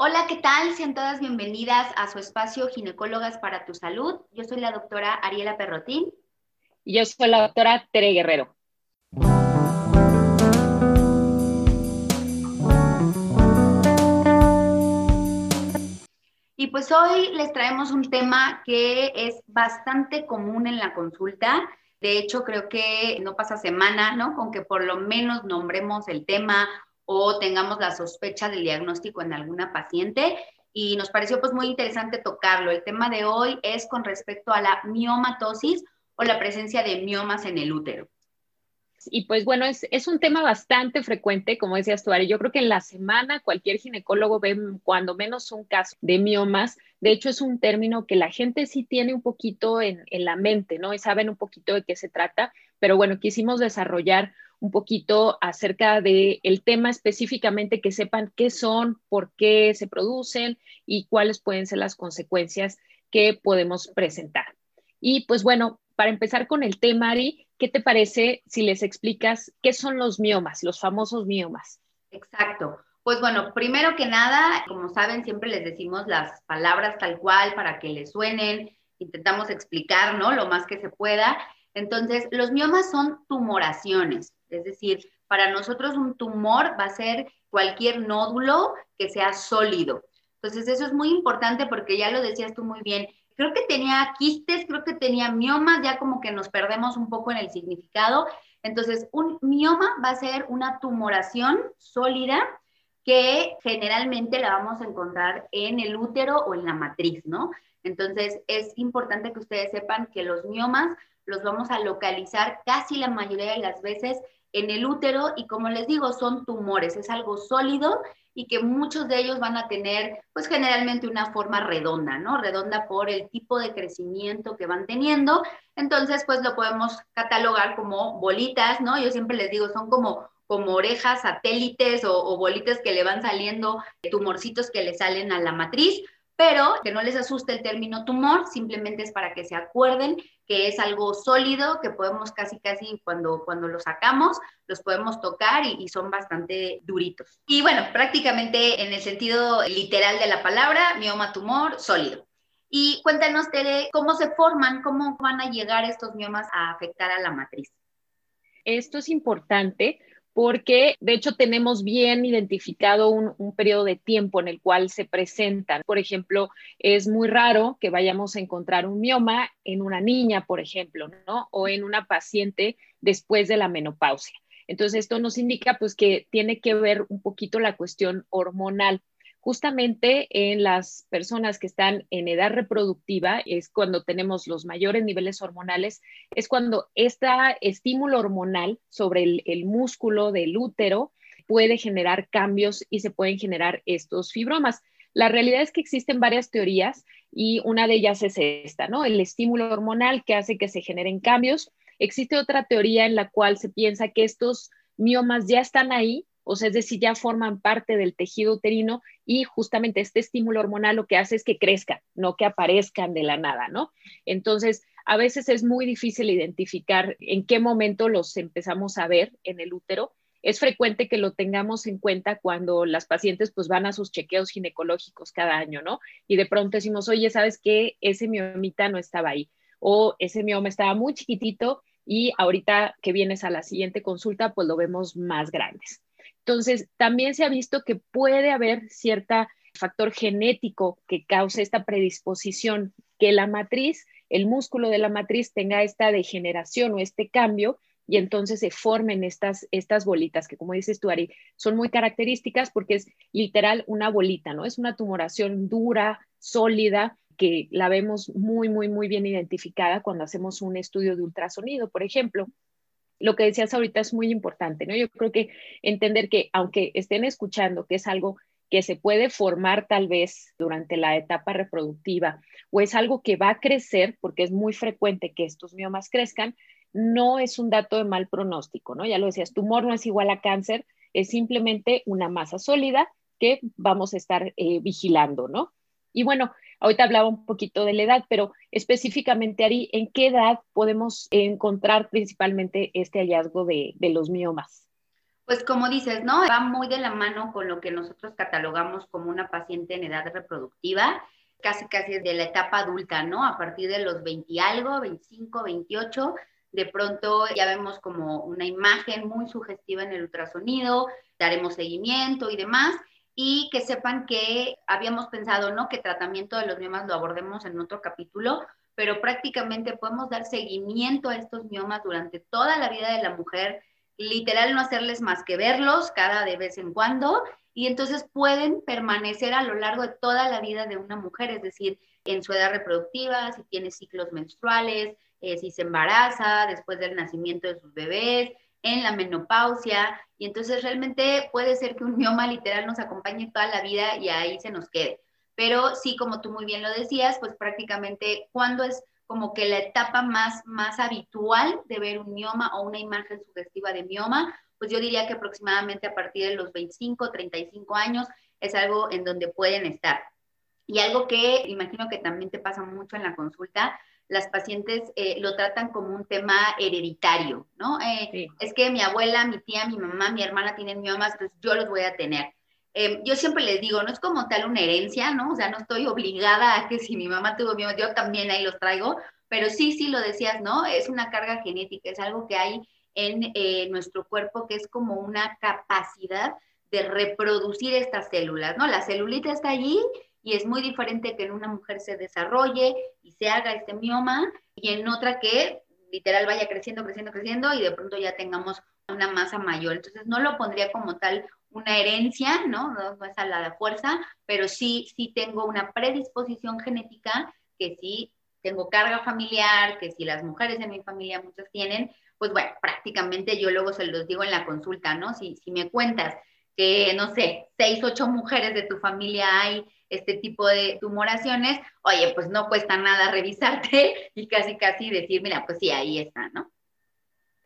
Hola, ¿qué tal? Sean todas bienvenidas a su espacio Ginecólogas para tu Salud. Yo soy la doctora Ariela Perrotín. Y yo soy la doctora Tere Guerrero. Y pues hoy les traemos un tema que es bastante común en la consulta. De hecho, creo que no pasa semana, ¿no? Con que por lo menos nombremos el tema o tengamos la sospecha del diagnóstico en alguna paciente y nos pareció pues muy interesante tocarlo. El tema de hoy es con respecto a la miomatosis o la presencia de miomas en el útero. Y pues bueno, es, es un tema bastante frecuente, como decías tú, Ari. Yo creo que en la semana cualquier ginecólogo ve cuando menos un caso de miomas. De hecho, es un término que la gente sí tiene un poquito en, en la mente, ¿no? Y saben un poquito de qué se trata. Pero bueno, quisimos desarrollar un poquito acerca del el tema específicamente, que sepan qué son, por qué se producen y cuáles pueden ser las consecuencias que podemos presentar. Y pues bueno, para empezar con el tema, Ari, ¿qué te parece si les explicas qué son los miomas, los famosos miomas? Exacto. Pues bueno, primero que nada, como saben, siempre les decimos las palabras tal cual para que les suenen, intentamos explicar, ¿no? Lo más que se pueda. Entonces, los miomas son tumoraciones, es decir, para nosotros un tumor va a ser cualquier nódulo que sea sólido. Entonces, eso es muy importante porque ya lo decías tú muy bien. Creo que tenía quistes, creo que tenía miomas, ya como que nos perdemos un poco en el significado. Entonces, un mioma va a ser una tumoración sólida que generalmente la vamos a encontrar en el útero o en la matriz, ¿no? Entonces, es importante que ustedes sepan que los miomas los vamos a localizar casi la mayoría de las veces en el útero y como les digo, son tumores, es algo sólido y que muchos de ellos van a tener pues generalmente una forma redonda, ¿no? Redonda por el tipo de crecimiento que van teniendo. Entonces, pues lo podemos catalogar como bolitas, ¿no? Yo siempre les digo, son como como orejas satélites o, o bolitas que le van saliendo, tumorcitos que le salen a la matriz, pero que no les asuste el término tumor, simplemente es para que se acuerden que es algo sólido, que podemos casi, casi cuando, cuando lo sacamos, los podemos tocar y, son bastante duritos. Y bueno, prácticamente en el sentido literal de la palabra, mioma tumor sólido. Y cuéntanos, Tere, cómo se forman, cómo van a llegar estos miomas a afectar a la matriz. Esto es importante porque de hecho tenemos bien identificado un, periodo de tiempo en el cual se presentan. Por ejemplo, es muy raro que vayamos a encontrar un mioma en una niña, por ejemplo. O en una paciente después de la menopausia. Entonces, esto nos indica pues que tiene que ver un poquito la cuestión hormonal justamente en las personas que están en edad reproductiva, es cuando tenemos los mayores niveles hormonales, es cuando este estímulo hormonal sobre el, músculo del útero puede generar cambios y se pueden generar estos fibromas. La realidad es que existen varias teorías y una de ellas es esta, ¿no? El estímulo hormonal que hace que se generen cambios. Existe otra teoría en la cual se piensa que estos miomas ya están ahí, o sea, es decir, ya forman parte del tejido uterino y justamente este estímulo hormonal lo que hace es que crezcan, no que aparezcan de la nada, ¿no? Entonces, a veces es muy difícil identificar en qué momento los empezamos a ver en el útero. Es frecuente que lo tengamos en cuenta cuando las pacientes pues van a sus chequeos ginecológicos cada año, ¿no? Y de pronto decimos, oye, ¿sabes qué? Ese miomita no estaba ahí. O ese mioma estaba muy chiquitito y ahorita que vienes a la siguiente consulta, pues lo vemos más grandes. Entonces, también se ha visto que puede haber cierto factor genético que cause esta predisposición, que la matriz, el músculo de la matriz tenga esta degeneración o este cambio y entonces se formen estas, estas bolitas que, como dices tú, Ari, son muy características porque es literal una bolita, ¿no? Es una tumoración dura, sólida, que la vemos muy, muy, muy bien identificada cuando hacemos un estudio de ultrasonido, por ejemplo lo que decías ahorita es muy importante, ¿no? Yo creo que entender que aunque estén escuchando que es algo que se puede formar tal vez durante la etapa reproductiva o es algo que va a crecer, porque es muy frecuente que estos miomas crezcan, no es un dato de mal pronóstico, ¿no? Ya lo decías, tumor no es igual a cáncer, es simplemente una masa sólida que vamos a estar eh, vigilando, ¿no? Y bueno, Ahorita hablaba un poquito de la edad, pero específicamente, Ari, ¿en qué edad podemos encontrar principalmente este hallazgo de, los miomas? Pues como dices, ¿no? Va muy de la mano con lo que nosotros catalogamos como una paciente en edad reproductiva, casi casi de la etapa adulta, ¿no? A partir de los 20 y algo, 25, 28, de pronto ya vemos como una imagen muy sugestiva en el ultrasonido, daremos seguimiento y demás, y que sepan que habíamos pensado, ¿no? Que tratamiento de los miomas lo abordemos en otro capítulo, pero prácticamente podemos dar seguimiento a estos miomas durante toda la vida de la mujer literal no hacerles más que verlos cada de vez en cuando y entonces pueden permanecer a lo largo de toda la vida de una mujer, es decir, en su edad reproductiva, si tiene ciclos menstruales, eh, si se embaraza después del nacimiento de sus bebés, en la menopausia, y entonces realmente puede ser que un mioma literal nos acompañe toda la vida y ahí se nos quede. Pero sí, como tú muy bien lo decías, pues prácticamente cuando es como que la etapa más, más habitual de ver un mioma o una imagen sugestiva de mioma, pues yo diría que aproximadamente a partir de los 25, 35 años es algo en donde pueden estar. Y algo que imagino que también te pasa mucho en la consulta, las pacientes eh, lo tratan como un tema hereditario, ¿no? Eh, es que mi abuela, mi tía, mi mamá, mi hermana tienen miomas, pues yo los voy a tener. Em, yo siempre les digo, no es como tal una herencia, ¿no? O sea, no estoy obligada a que si mi mamá tuvo miedo, yo también ahí los traigo, pero sí, sí lo decías, ¿no? Es una carga genética, es algo que hay en eh, nuestro cuerpo que es como una capacidad de reproducir estas células, ¿no? La celulita está allí y es muy diferente que en una mujer se desarrolle y se haga este mioma y en otra que literal vaya creciendo, creciendo, creciendo y de pronto ya tengamos una masa mayor. Entonces no lo pondría como tal una herencia, ¿no? No, es a la fuerza, pero sí, sí tengo una predisposición genética que sí tengo carga familiar, que si las mujeres de mi familia muchas tienen, pues bueno, prácticamente yo luego se los digo en la consulta, ¿no? Si, si me cuentas que, no sé, seis, ocho mujeres de tu familia hay este tipo de tumoraciones, oye, pues no cuesta nada revisarte y casi, casi decir, mira, pues sí, ahí está, ¿no?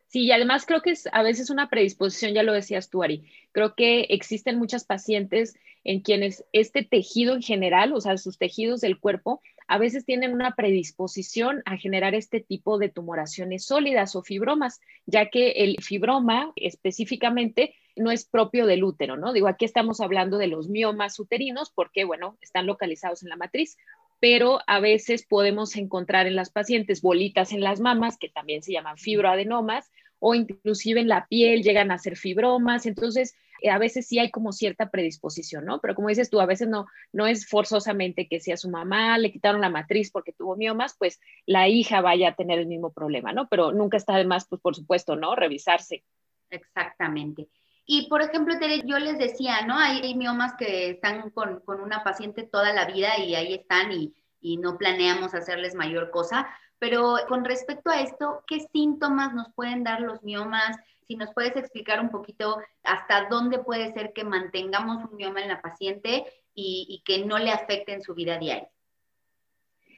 Sí, y además creo que es a veces una predisposición, ya lo decías tú, Ari. Creo que existen muchas pacientes en quienes este tejido en general, o sea, sus tejidos del cuerpo, a veces tienen una predisposición a generar este tipo de tumoraciones sólidas o fibromas, ya que el fibroma específicamente no es propio del útero, ¿no? Digo, aquí estamos hablando de los miomas uterinos porque, bueno, están localizados en la matriz, pero a veces podemos encontrar en las pacientes bolitas en las mamas, que también se llaman fibroadenomas, o inclusive en la piel llegan a ser fibromas, entonces eh, a veces sí hay como cierta predisposición, ¿no? Pero como dices tú, a veces no, no es forzosamente que si a su mamá le quitaron la matriz porque tuvo miomas, pues la hija vaya a tener el mismo problema, ¿no? Pero nunca está de más, pues por supuesto, ¿no? Revisarse. Exactamente. Y por ejemplo, Tere, yo les decía, ¿no? Hay, miomas que están con, con, una paciente toda la vida y ahí están y, y no planeamos hacerles mayor cosa. Pero con respecto a esto, ¿qué síntomas nos pueden dar los miomas? Si nos puedes explicar un poquito hasta dónde puede ser que mantengamos un mioma en la paciente y, y que no le afecte en su vida diaria.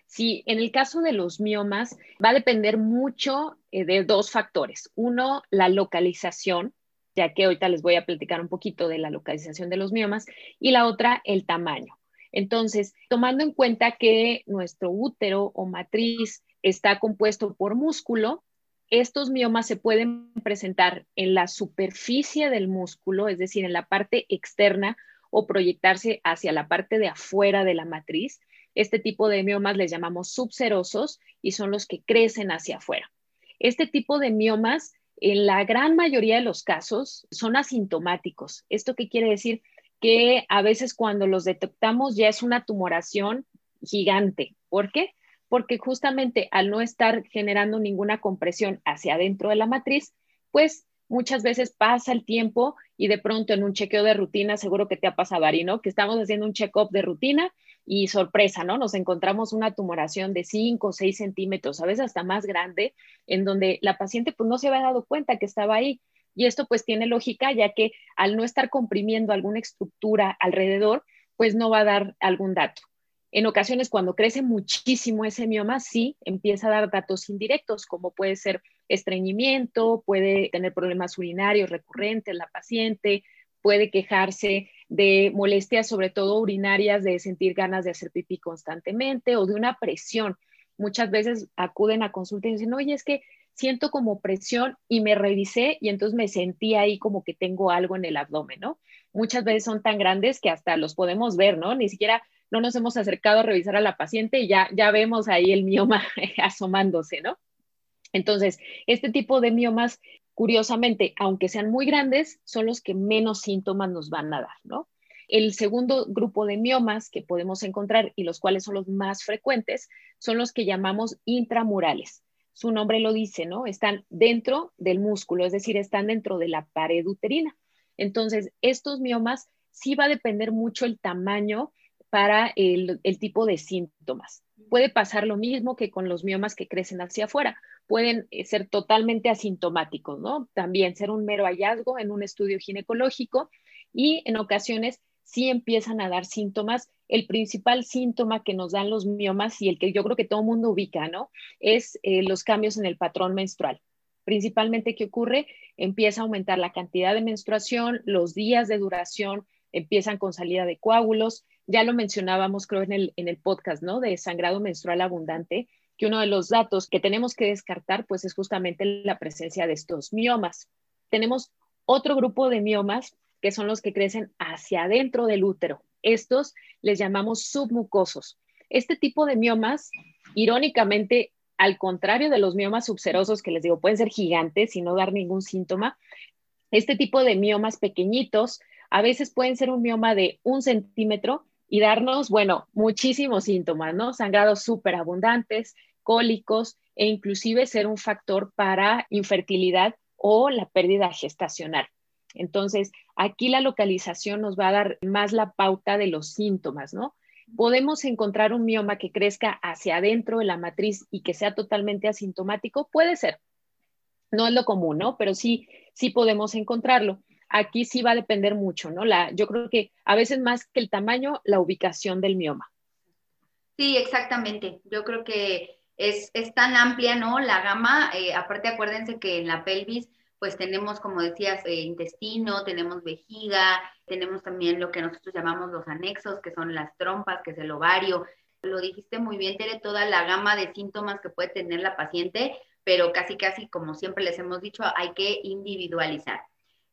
Sí, en el caso de los miomas va a depender mucho eh, de dos factores. Uno, la localización, ya que ahorita les voy a platicar un poquito de la localización de los miomas, y la otra, el tamaño. Entonces, tomando en cuenta que nuestro útero o matriz está compuesto por músculo, estos miomas se pueden presentar en la superficie del músculo, es decir, en la parte externa o proyectarse hacia la parte de afuera de la matriz. Este tipo de miomas les llamamos subserosos y son los que crecen hacia afuera. Este tipo de miomas en la gran mayoría de los casos son asintomáticos. ¿Esto qué quiere decir? Que a veces cuando los detectamos ya es una tumoración gigante. ¿Por qué? Porque justamente al no estar generando ninguna compresión hacia adentro de la matriz, pues muchas veces pasa el tiempo y de pronto en un chequeo de rutina, seguro que te ha pasado, Ari, ¿no? Que estamos haciendo un check-up de rutina y sorpresa, ¿no? Nos encontramos una tumoración de 5 o 6 centímetros, a veces hasta más grande, en donde la paciente pues no se había dado cuenta que estaba ahí. Y esto pues tiene lógica, ya que al no estar comprimiendo alguna estructura alrededor, pues no va a dar algún dato. En ocasiones, cuando crece muchísimo ese mioma, sí empieza a dar datos indirectos, como puede ser estreñimiento, puede tener problemas urinarios recurrentes la paciente, puede quejarse de molestias, sobre todo urinarias, de sentir ganas de hacer pipí constantemente o de una presión. Muchas veces acuden a consulta y dicen, oye, es que siento como presión y me revisé y entonces me sentí ahí como que tengo algo en el abdomen, ¿no? Muchas veces son tan grandes que hasta los podemos ver, ¿no? Ni siquiera no nos hemos acercado a revisar a la paciente y ya, ya vemos ahí el mioma asomándose, ¿no? Entonces, este tipo de miomas, curiosamente, aunque sean muy grandes, son los que menos síntomas nos van a dar, ¿no? El segundo grupo de miomas que podemos encontrar y los cuales son los más frecuentes son los que llamamos intramurales. Su nombre lo dice, ¿no? Están dentro del músculo, es decir, están dentro de la pared uterina. Entonces, estos miomas sí va a depender mucho el tamaño para el, tipo de síntomas. Puede pasar lo mismo que con los miomas que crecen hacia afuera. Pueden eh, ser totalmente asintomáticos, ¿no? También ser un mero hallazgo en un estudio ginecológico y en ocasiones sí empiezan a dar síntomas. El principal síntoma que nos dan los miomas y el que yo creo que todo el mundo ubica, ¿no? Es eh, los cambios en el patrón menstrual. Principalmente, ¿qué ocurre? Empieza a aumentar la cantidad de menstruación, los días de duración, empiezan con salida de coágulos. Ya lo mencionábamos, creo, en el, en el podcast, ¿no? De sangrado menstrual abundante, que uno de los datos que tenemos que descartar, pues, es justamente la presencia de estos miomas. Tenemos otro grupo de miomas que son los que crecen hacia adentro del útero. Estos les llamamos submucosos. Este tipo de miomas, irónicamente, al contrario de los miomas subserosos, que les digo, pueden ser gigantes y no dar ningún síntoma, este tipo de miomas pequeñitos a veces pueden ser un mioma de un centímetro y darnos, bueno, muchísimos síntomas, ¿no? Sangrados súper abundantes, cólicos e inclusive ser un factor para infertilidad o la pérdida gestacional. Entonces, aquí la localización nos va a dar más la pauta de los síntomas, ¿no? Podemos encontrar un mioma que crezca hacia adentro de la matriz y que sea totalmente asintomático, puede ser. No es lo común, ¿no? Pero sí, sí podemos encontrarlo aquí sí va a depender mucho, ¿no? La, yo creo que a veces más que el tamaño, la ubicación del mioma. Sí, exactamente. Yo creo que es, tan amplia, ¿no? La gama, eh, aparte acuérdense que en la pelvis, pues tenemos, como decías, eh, intestino, tenemos vejiga, tenemos también lo que nosotros llamamos los anexos, que son las trompas, que es el ovario. Lo dijiste muy bien, tiene toda la gama de síntomas que puede tener la paciente, pero casi, casi, como siempre les hemos dicho, hay que individualizar.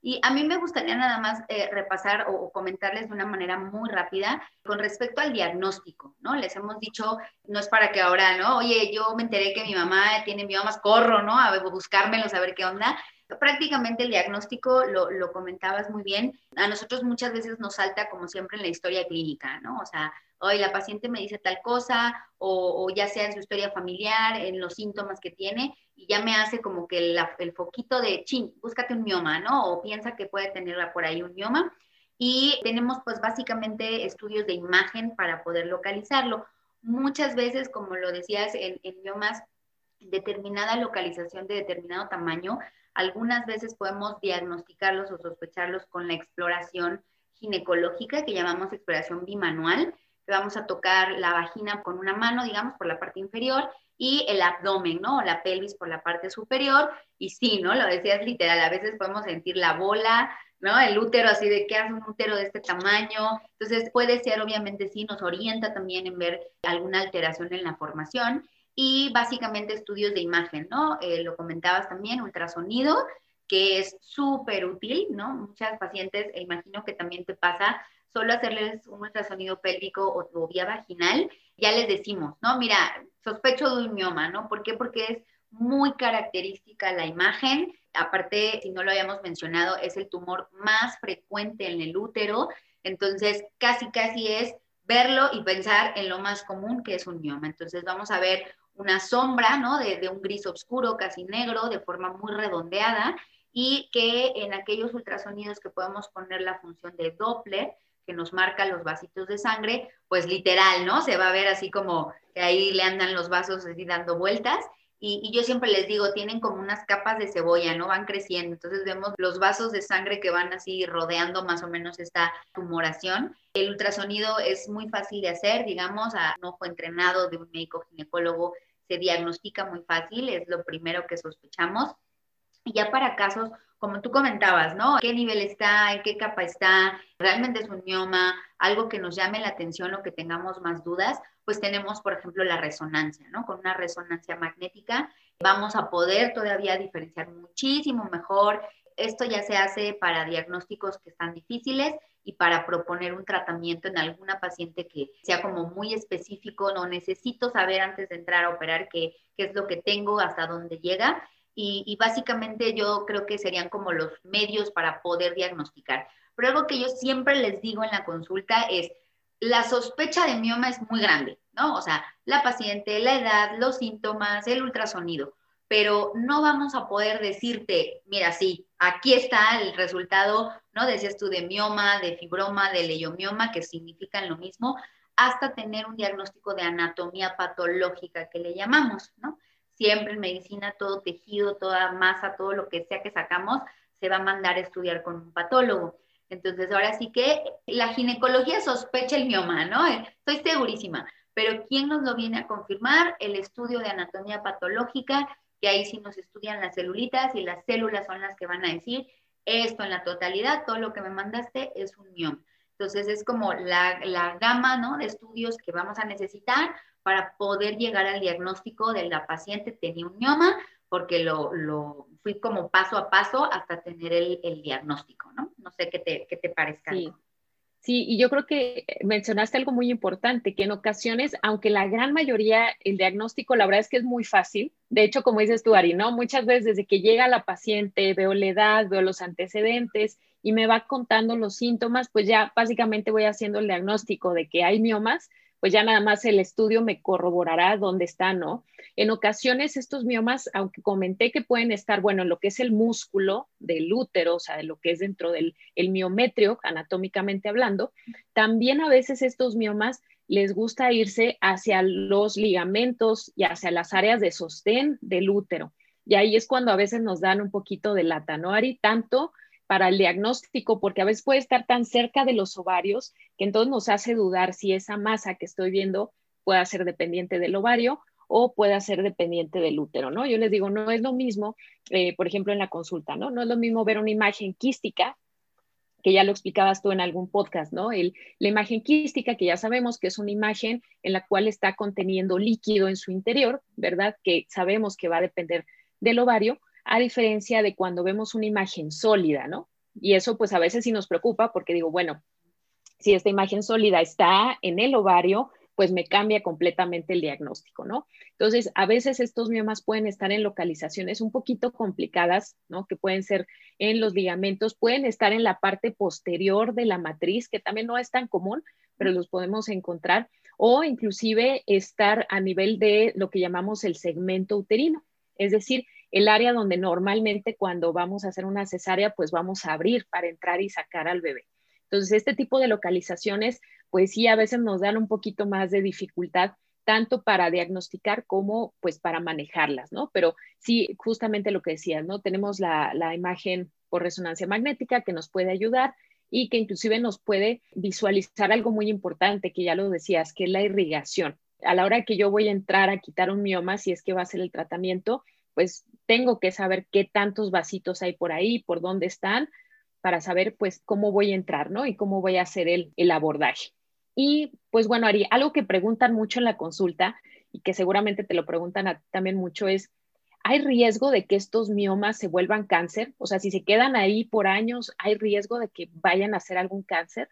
Y a mí me gustaría nada más eh, repasar o, comentarles de una manera muy rápida con respecto al diagnóstico, ¿no? Les hemos dicho, no es para que ahora, ¿no? Oye, yo me enteré que mi mamá tiene miomas, corro, ¿no? A buscármelo, a ver qué onda. Prácticamente el diagnóstico, lo, lo comentabas muy bien, a nosotros muchas veces nos salta como siempre en la historia clínica, ¿no? O sea, hoy la paciente me dice tal cosa, o, ya sea en su historia familiar, en los síntomas que tiene, y ya me hace como que el, foquito de, chin, búscate un mioma, ¿no? O piensa que puede tener por ahí un mioma. Y tenemos pues básicamente estudios de imagen para poder localizarlo. Muchas veces, como lo decías, en, en miomas, determinada localización de determinado tamaño, algunas veces podemos diagnosticarlos o sospecharlos con la exploración ginecológica que llamamos exploración bimanual, vamos a tocar la vagina con una mano, digamos, por la parte inferior y el abdomen, ¿no? O la pelvis por la parte superior. Y sí, ¿no? Lo decías literal, a veces podemos sentir la bola, ¿no? El útero así de qué hace un útero de este tamaño. Entonces puede ser, obviamente, sí, nos orienta también en ver alguna alteración en la formación. Y básicamente estudios de imagen, ¿no? Eh, lo comentabas también, ultrasonido, que es súper útil, ¿no? Muchas pacientes, e imagino que también te pasa, solo hacerles un ultrasonido pélvico o, vía vaginal, ya les decimos, ¿no? Mira, sospecho de un mioma, ¿no? ¿Por qué? Porque es muy característica la imagen. Aparte, si no lo habíamos mencionado, es el tumor más frecuente en el útero. Entonces, casi, casi es verlo y pensar en lo más común que es un mioma. Entonces, vamos a ver una sombra, ¿no? De, de un gris oscuro, casi negro, de forma muy redondeada, y que en aquellos ultrasonidos que podemos poner la función de Doppler, que nos marca los vasitos de sangre, pues literal, ¿no? Se va a ver así como que ahí le andan los vasos así dando vueltas. Y, yo siempre les digo, tienen como unas capas de cebolla, ¿no? Van creciendo. Entonces vemos los vasos de sangre que van así rodeando más o menos esta tumoración. El ultrasonido es muy fácil de hacer, digamos, a un ojo entrenado de un médico ginecólogo se diagnostica muy fácil, es lo primero que sospechamos. Y ya para casos, como tú comentabas, ¿no? ¿Qué nivel está? ¿En qué capa está? ¿Realmente es un mioma? Algo que nos llame la atención o que tengamos más dudas, pues tenemos, por ejemplo, la resonancia, ¿no? Con una resonancia magnética vamos a poder todavía diferenciar muchísimo mejor. Esto ya se hace para diagnósticos que están difíciles y para proponer un tratamiento en alguna paciente que sea como muy específico, no necesito saber antes de entrar a operar qué, qué es lo que tengo, hasta dónde llega. Y, y, básicamente yo creo que serían como los medios para poder diagnosticar. Pero algo que yo siempre les digo en la consulta es, la sospecha de mioma es muy grande, ¿no? O sea, la paciente, la edad, los síntomas, el ultrasonido, pero no vamos a poder decirte, mira, sí, aquí está el resultado, ¿no? Decías tú de mioma, de fibroma, de leiomioma, que significan lo mismo, hasta tener un diagnóstico de anatomía patológica que le llamamos, ¿no? Siempre en medicina todo tejido, toda masa, todo lo que sea que sacamos, se va a mandar a estudiar con un patólogo. Entonces, ahora sí que la ginecología sospecha el mioma, ¿no? Estoy segurísima. Pero ¿quién nos lo viene a confirmar? El estudio de anatomía patológica, que ahí sí nos estudian las celulitas y las células son las que van a decir esto en la totalidad, todo lo que me mandaste es un mioma. Entonces, es como la, la gama, ¿no? De estudios que vamos a necesitar para poder llegar al diagnóstico de la paciente tenía un mioma, porque lo, lo fui como paso a paso hasta tener el, el diagnóstico, ¿no? No sé qué te, qué te parezca. Sí. Sí, y yo creo que mencionaste algo muy importante, que en ocasiones, aunque la gran mayoría, el diagnóstico, la verdad es que es muy fácil. De hecho, como dices tú, Ari, ¿no? Muchas veces desde que llega la paciente, veo la edad, veo los antecedentes y me va contando los síntomas, pues ya básicamente voy haciendo el diagnóstico de que hay miomas pues ya nada más el estudio me corroborará dónde está, ¿no? En ocasiones estos miomas, aunque comenté que pueden estar, bueno, en lo que es el músculo del útero, o sea, de lo que es dentro del el miometrio, anatómicamente hablando, también a veces estos miomas les gusta irse hacia los ligamentos y hacia las áreas de sostén del útero. Y ahí es cuando a veces nos dan un poquito de lata, ¿no, Ari? Tanto para el diagnóstico, porque a veces puede estar tan cerca de los ovarios que entonces nos hace dudar si esa masa que estoy viendo puede ser dependiente del ovario o puede ser dependiente del útero, ¿no? Yo les digo, no es lo mismo, eh, por ejemplo, en la consulta, ¿no? No es lo mismo ver una imagen quística, que ya lo explicabas tú en algún podcast, ¿no? El, la imagen quística, que ya sabemos que es una imagen en la cual está conteniendo líquido en su interior, ¿verdad? Que sabemos que va a depender del ovario, a diferencia de cuando vemos una imagen sólida, ¿no? Y eso pues a veces sí nos preocupa porque digo, bueno, si esta imagen sólida está en el ovario, pues me cambia completamente el diagnóstico, ¿no? Entonces, a veces estos miomas pueden estar en localizaciones un poquito complicadas, ¿no? Que pueden ser en los ligamentos, pueden estar en la parte posterior de la matriz, que también no es tan común, pero los podemos encontrar, o inclusive estar a nivel de lo que llamamos el segmento uterino, es decir, el área donde normalmente cuando vamos a hacer una cesárea, pues vamos a abrir para entrar y sacar al bebé. Entonces, este tipo de localizaciones, pues sí, a veces nos dan un poquito más de dificultad tanto para diagnosticar como pues para manejarlas, ¿no? Pero sí, justamente lo que decías, ¿no? Tenemos la, la imagen por resonancia magnética que nos puede ayudar y que inclusive nos puede visualizar algo muy importante, que ya lo decías, que es la irrigación. A la hora que yo voy a entrar a quitar un mioma, si es que va a ser el tratamiento, pues tengo que saber qué tantos vasitos hay por ahí, por dónde están, para saber pues cómo voy a entrar, ¿no? Y cómo voy a hacer el, el abordaje. Y pues bueno, Ari, algo que preguntan mucho en la consulta y que seguramente te lo preguntan también mucho es, ¿hay riesgo de que estos miomas se vuelvan cáncer? O sea, si se quedan ahí por años, ¿hay riesgo de que vayan a hacer algún cáncer?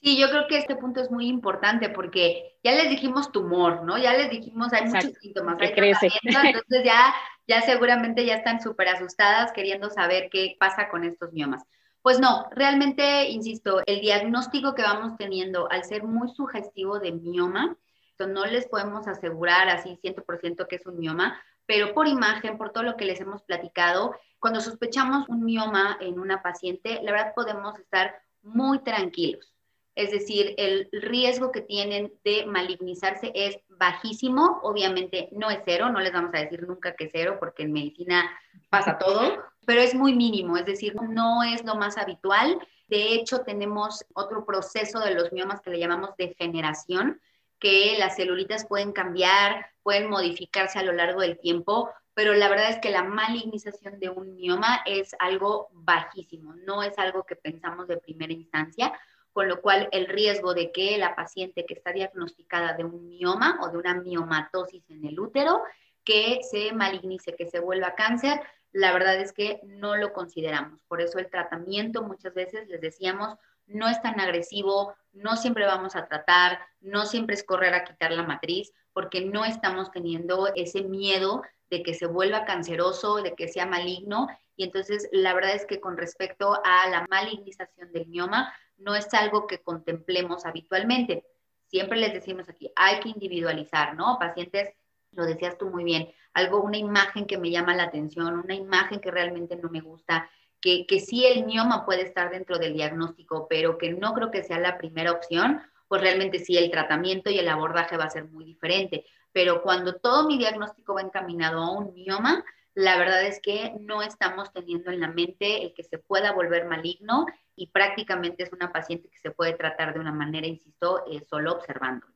Sí, yo creo que este punto es muy importante porque ya les dijimos tumor, ¿no? Ya les dijimos, hay muchos síntomas, hay crece. entonces ya, ya seguramente ya están súper asustadas queriendo saber qué pasa con estos miomas. Pues no, realmente, insisto, el diagnóstico que vamos teniendo al ser muy sugestivo de mioma, no les podemos asegurar así 100% que es un mioma, pero por imagen, por todo lo que les hemos platicado, cuando sospechamos un mioma en una paciente, la verdad podemos estar muy tranquilos es decir, el riesgo que tienen de malignizarse es bajísimo, obviamente no es cero, no les vamos a decir nunca que es cero porque en medicina pasa todo, pero es muy mínimo, es decir, no es lo más habitual. De hecho, tenemos otro proceso de los miomas que le llamamos degeneración, que las celulitas pueden cambiar, pueden modificarse a lo largo del tiempo, pero la verdad es que la malignización de un mioma es algo bajísimo, no es algo que pensamos de primera instancia, con lo cual el riesgo de que la paciente que está diagnosticada de un mioma o de una miomatosis en el útero, que se malignice, que se vuelva cáncer, la verdad es que no lo consideramos. Por eso el tratamiento muchas veces les decíamos no es tan agresivo, no siempre vamos a tratar, no siempre es correr a quitar la matriz, porque no estamos teniendo ese miedo de que se vuelva canceroso, de que sea maligno. Y entonces la verdad es que con respecto a la malignización del mioma, no es algo que contemplemos habitualmente. Siempre les decimos aquí, hay que individualizar, ¿no? Pacientes, lo decías tú muy bien, algo, una imagen que me llama la atención, una imagen que realmente no me gusta, que, que sí el mioma puede estar dentro del diagnóstico, pero que no creo que sea la primera opción, pues realmente sí el tratamiento y el abordaje va a ser muy diferente. Pero cuando todo mi diagnóstico va encaminado a un mioma, la verdad es que no estamos teniendo en la mente el que se pueda volver maligno y prácticamente es una paciente que se puede tratar de una manera, insisto, eh, solo observándolo.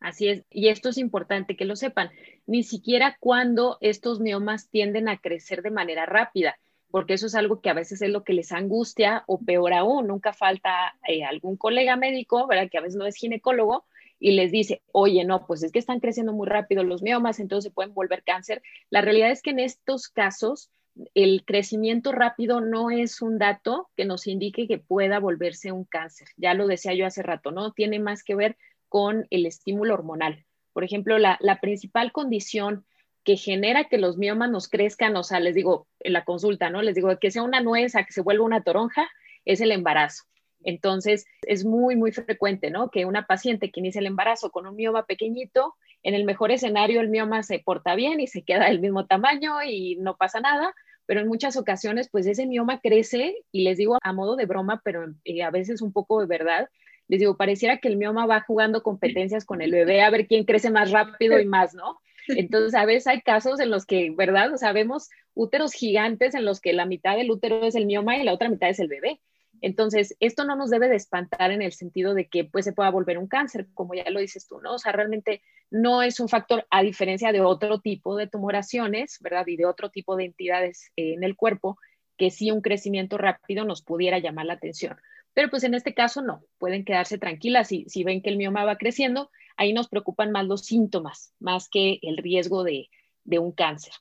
Así es, y esto es importante que lo sepan, ni siquiera cuando estos miomas tienden a crecer de manera rápida, porque eso es algo que a veces es lo que les angustia o peor aún, nunca falta eh, algún colega médico, ¿verdad? Que a veces no es ginecólogo y les dice, oye, no, pues es que están creciendo muy rápido los miomas, entonces se pueden volver cáncer. La realidad es que en estos casos el crecimiento rápido no es un dato que nos indique que pueda volverse un cáncer. Ya lo decía yo hace rato, ¿no? Tiene más que ver con el estímulo hormonal. Por ejemplo, la, principal condición que genera que los miomas nos crezcan, o sea, les digo en la consulta, ¿no? Les digo que sea una nuez a que se vuelva una toronja, es el embarazo. Entonces, es muy, muy frecuente, ¿no? Que una paciente que inicia el embarazo con un mioma pequeñito, en el mejor escenario el mioma se porta bien y se queda del mismo tamaño y no pasa nada, pero en muchas ocasiones, pues ese mioma crece y les digo a modo de broma, pero eh, a veces un poco de verdad, les digo, pareciera que el mioma va jugando competencias con el bebé a ver quién crece más rápido y más, ¿no? Entonces, a veces hay casos en los que, ¿verdad? O sea, vemos úteros gigantes en los que la mitad del útero es el mioma y la otra mitad es el bebé. Entonces, esto no nos debe de espantar en el sentido de que pues se pueda volver un cáncer, como ya lo dices tú, ¿no? O sea, realmente no es un factor a diferencia de otro tipo de tumoraciones, ¿verdad? Y de otro tipo de entidades en el cuerpo, que sí un crecimiento rápido nos pudiera llamar la atención. Pero pues en este caso no, pueden quedarse tranquilas. Si, si ven que el mioma va creciendo, ahí nos preocupan más los síntomas, más que el riesgo de, de un cáncer.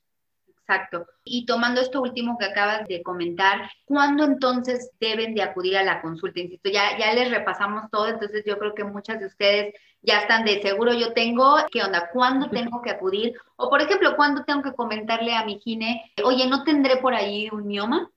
Exacto. Y tomando esto último que acabas de comentar, ¿cuándo entonces deben de acudir a la consulta? Insisto, ya, ya les repasamos todo, entonces yo creo que muchas de ustedes ya están de seguro, yo tengo, ¿qué onda? ¿Cuándo tengo que acudir? O por ejemplo, ¿cuándo tengo que comentarle a mi gine, oye, ¿no tendré por ahí un mioma?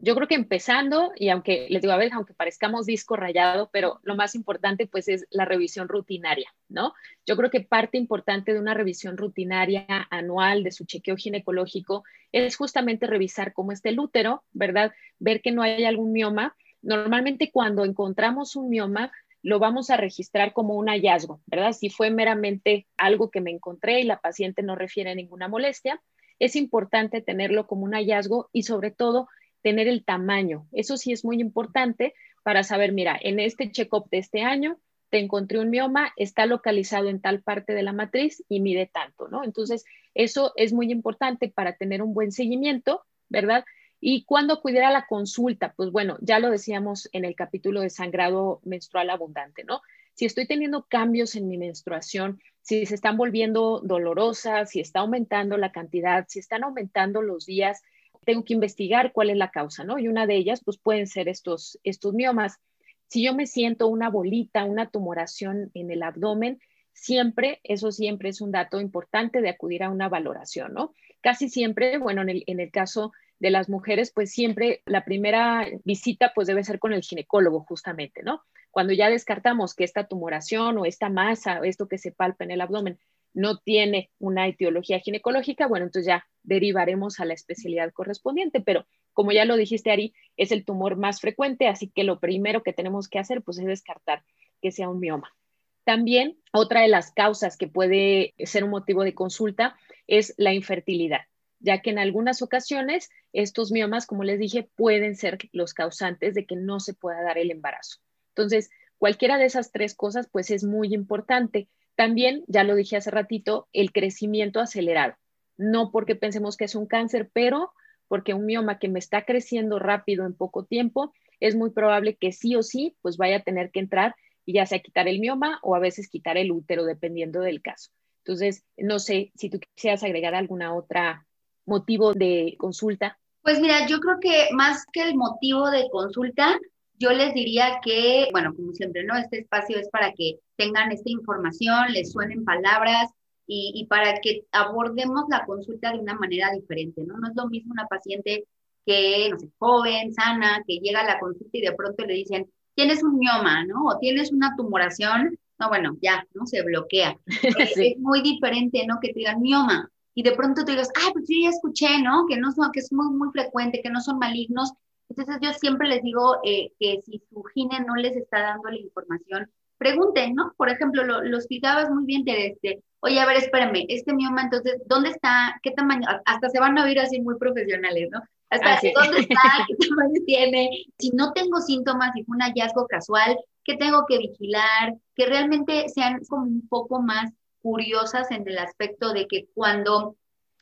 Yo creo que empezando, y aunque les digo a veces, aunque parezcamos disco rayado, pero lo más importante pues es la revisión rutinaria, ¿no? Yo creo que parte importante de una revisión rutinaria anual de su chequeo ginecológico es justamente revisar cómo está el útero, ¿verdad? Ver que no hay algún mioma. Normalmente cuando encontramos un mioma, lo vamos a registrar como un hallazgo, ¿verdad? Si fue meramente algo que me encontré y la paciente no refiere ninguna molestia, es importante tenerlo como un hallazgo y sobre todo tener el tamaño. Eso sí es muy importante para saber, mira, en este check-up de este año te encontré un mioma, está localizado en tal parte de la matriz y mide tanto, ¿no? Entonces, eso es muy importante para tener un buen seguimiento, ¿verdad? ¿Y cuándo acudir a la consulta? Pues bueno, ya lo decíamos en el capítulo de sangrado menstrual abundante, ¿no? Si estoy teniendo cambios en mi menstruación, si se están volviendo dolorosas, si está aumentando la cantidad, si están aumentando los días, tengo que investigar cuál es la causa, ¿no? Y una de ellas, pues pueden ser estos, estos miomas. Si yo me siento una bolita, una tumoración en el abdomen, siempre, eso siempre es un dato importante de acudir a una valoración, ¿no? Casi siempre, bueno, en el, en el caso de las mujeres, pues siempre la primera visita pues debe ser con el ginecólogo justamente, ¿no? Cuando ya descartamos que esta tumoración o esta masa, o esto que se palpa en el abdomen, no tiene una etiología ginecológica, bueno, entonces ya derivaremos a la especialidad correspondiente, pero como ya lo dijiste, Ari, es el tumor más frecuente, así que lo primero que tenemos que hacer pues es descartar que sea un mioma. También otra de las causas que puede ser un motivo de consulta es la infertilidad, ya que en algunas ocasiones estos miomas, como les dije, pueden ser los causantes de que no se pueda dar el embarazo. Entonces, cualquiera de esas tres cosas pues es muy importante. También, ya lo dije hace ratito, el crecimiento acelerado. no porque pensemos que es un cáncer, pero porque un mioma que me está creciendo rápido en poco tiempo, es muy probable que sí o sí, pues vaya a tener que entrar y ya sea quitar el mioma o a veces quitar el útero, dependiendo del caso. Entonces, no sé si tú quisieras agregar alguna otra motivo de consulta. Pues mira, yo creo que más que el motivo de consulta, yo les diría que, bueno, como siempre, ¿no? Este espacio es para que tengan esta información, les suenen palabras y, para que abordemos la consulta de una manera diferente, ¿no? No es lo mismo una paciente que, no sé, joven, sana, que llega a la consulta y de pronto le dicen, tienes un mioma, ¿no? O tienes una tumoración, no, bueno, ya, ¿no? Se bloquea. Es muy diferente, ¿no? Que te digan mioma y de pronto te digas, ay, pues yo ya escuché, ¿no? Que, no son, que es muy, muy frecuente, que no son malignos. Entonces yo siempre les digo eh, que si su gine no les está dando la información, pregunten, ¿no? Por ejemplo, lo, lo explicabas muy bien, de este, oye, a ver, espérame, este mioma, entonces, ¿dónde está? ¿Qué tamaño? Hasta se van a oír así muy profesionales, ¿no? Hasta ah, dónde está, qué tamaño tiene. Si no tengo síntomas, si fue un hallazgo casual, ¿qué tengo que vigilar? Que realmente sean como un poco más curiosas en el aspecto de que cuando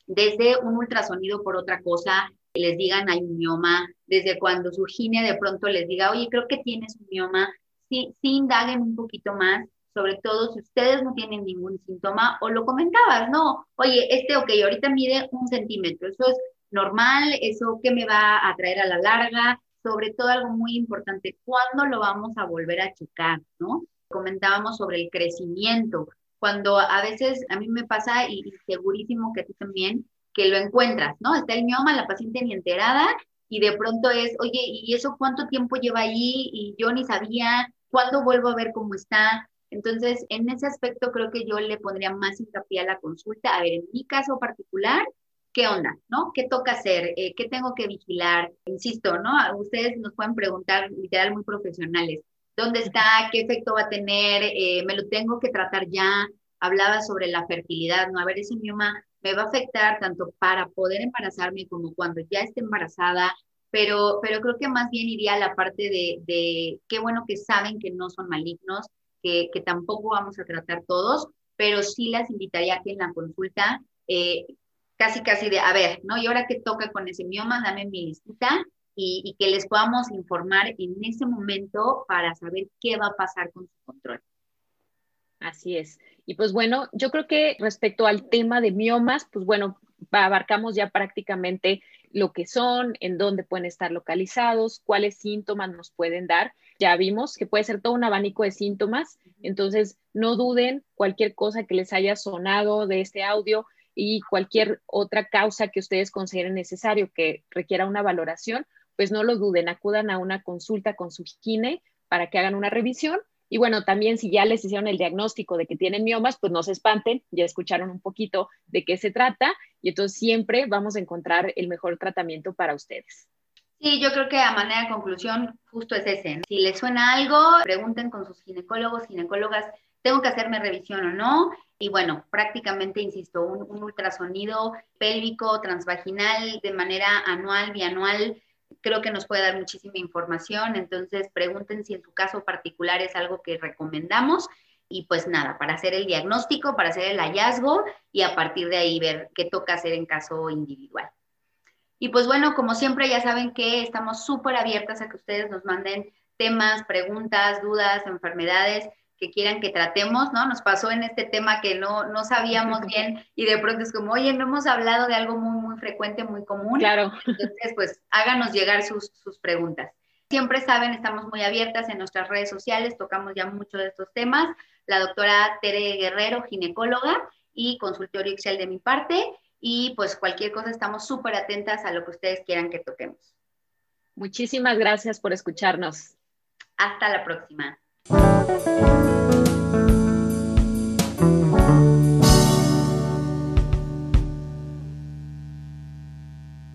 desde un ultrasonido por otra cosa les digan hay un mioma, desde cuando su gine de pronto les diga, oye, creo que tienes un mioma, sí, sí indaguen un poquito más, sobre todo si ustedes no tienen ningún síntoma o lo comentabas, no, oye, este, ok, ahorita mide un centímetro, eso es normal, eso que me va a traer a la larga, sobre todo algo muy importante, ¿cuándo lo vamos a volver a checar, no? Comentábamos sobre el crecimiento, cuando a veces a mí me pasa, y, segurísimo que a ti también, que lo encuentras, ¿no? Está el mioma, la paciente ni enterada, y de pronto es, oye, ¿y eso cuánto tiempo lleva ahí? Y yo ni sabía, ¿cuándo vuelvo a ver cómo está? Entonces, en ese aspecto creo que yo le pondría más hincapié a la consulta. A ver, en mi caso particular, ¿qué onda? ¿No? ¿Qué toca hacer? Eh, ¿Qué tengo que vigilar? Insisto, ¿no? Ustedes nos pueden preguntar literal muy profesionales dónde está, qué efecto va a tener, eh, me lo tengo que tratar ya. Hablaba sobre la fertilidad, ¿no? A ver, ese mioma me va a afectar tanto para poder embarazarme como cuando ya esté embarazada, pero, pero creo que más bien iría a la parte de, de qué bueno que saben que no son malignos, que, que, tampoco vamos a tratar todos, pero sí las invitaría a que en la consulta, eh, casi casi de, a ver, ¿no? Y ahora que toca con ese mioma, dame mi listita y, que les podamos informar en ese momento para saber qué va a pasar con su control. Así es. Y pues bueno, yo creo que respecto al tema de miomas, pues bueno, abarcamos ya prácticamente lo que son, en dónde pueden estar localizados, cuáles síntomas nos pueden dar. Ya vimos que puede ser todo un abanico de síntomas, entonces no duden cualquier cosa que les haya sonado de este audio y cualquier otra causa que ustedes consideren necesario que requiera una valoración, pues no lo duden, acudan a una consulta con su gine para que hagan una revisión. Y bueno, también si ya les hicieron el diagnóstico de que tienen miomas, pues no se espanten, ya escucharon un poquito de qué se trata y entonces siempre vamos a encontrar el mejor tratamiento para ustedes. Sí, yo creo que a manera de conclusión justo es ese. Si les suena algo, pregunten con sus ginecólogos, ginecólogas, ¿tengo que hacerme revisión o no? Y bueno, prácticamente, insisto, un, un ultrasonido pélvico transvaginal de manera anual, bianual, creo que nos puede dar muchísima información. Entonces, pregunten si en su caso particular es algo que recomendamos. Y pues nada, para hacer el diagnóstico, para hacer el hallazgo y a partir de ahí ver qué toca hacer en caso individual. Y pues bueno, como siempre ya saben que estamos súper abiertas a que ustedes nos manden temas, preguntas, dudas, enfermedades que quieran que tratemos, ¿no? Nos pasó en este tema que no, no sabíamos bien y de pronto es como, oye, no hemos hablado de algo muy, muy frecuente, muy común. Claro. Entonces, pues háganos llegar sus, sus preguntas. Siempre saben, estamos muy abiertas en nuestras redes sociales, tocamos ya mucho de estos temas. La doctora Tere Guerrero, ginecóloga y consultorio Excel de mi parte. Y pues cualquier cosa, estamos súper atentas a lo que ustedes quieran que toquemos. Muchísimas gracias por escucharnos. Hasta la próxima. Thank you.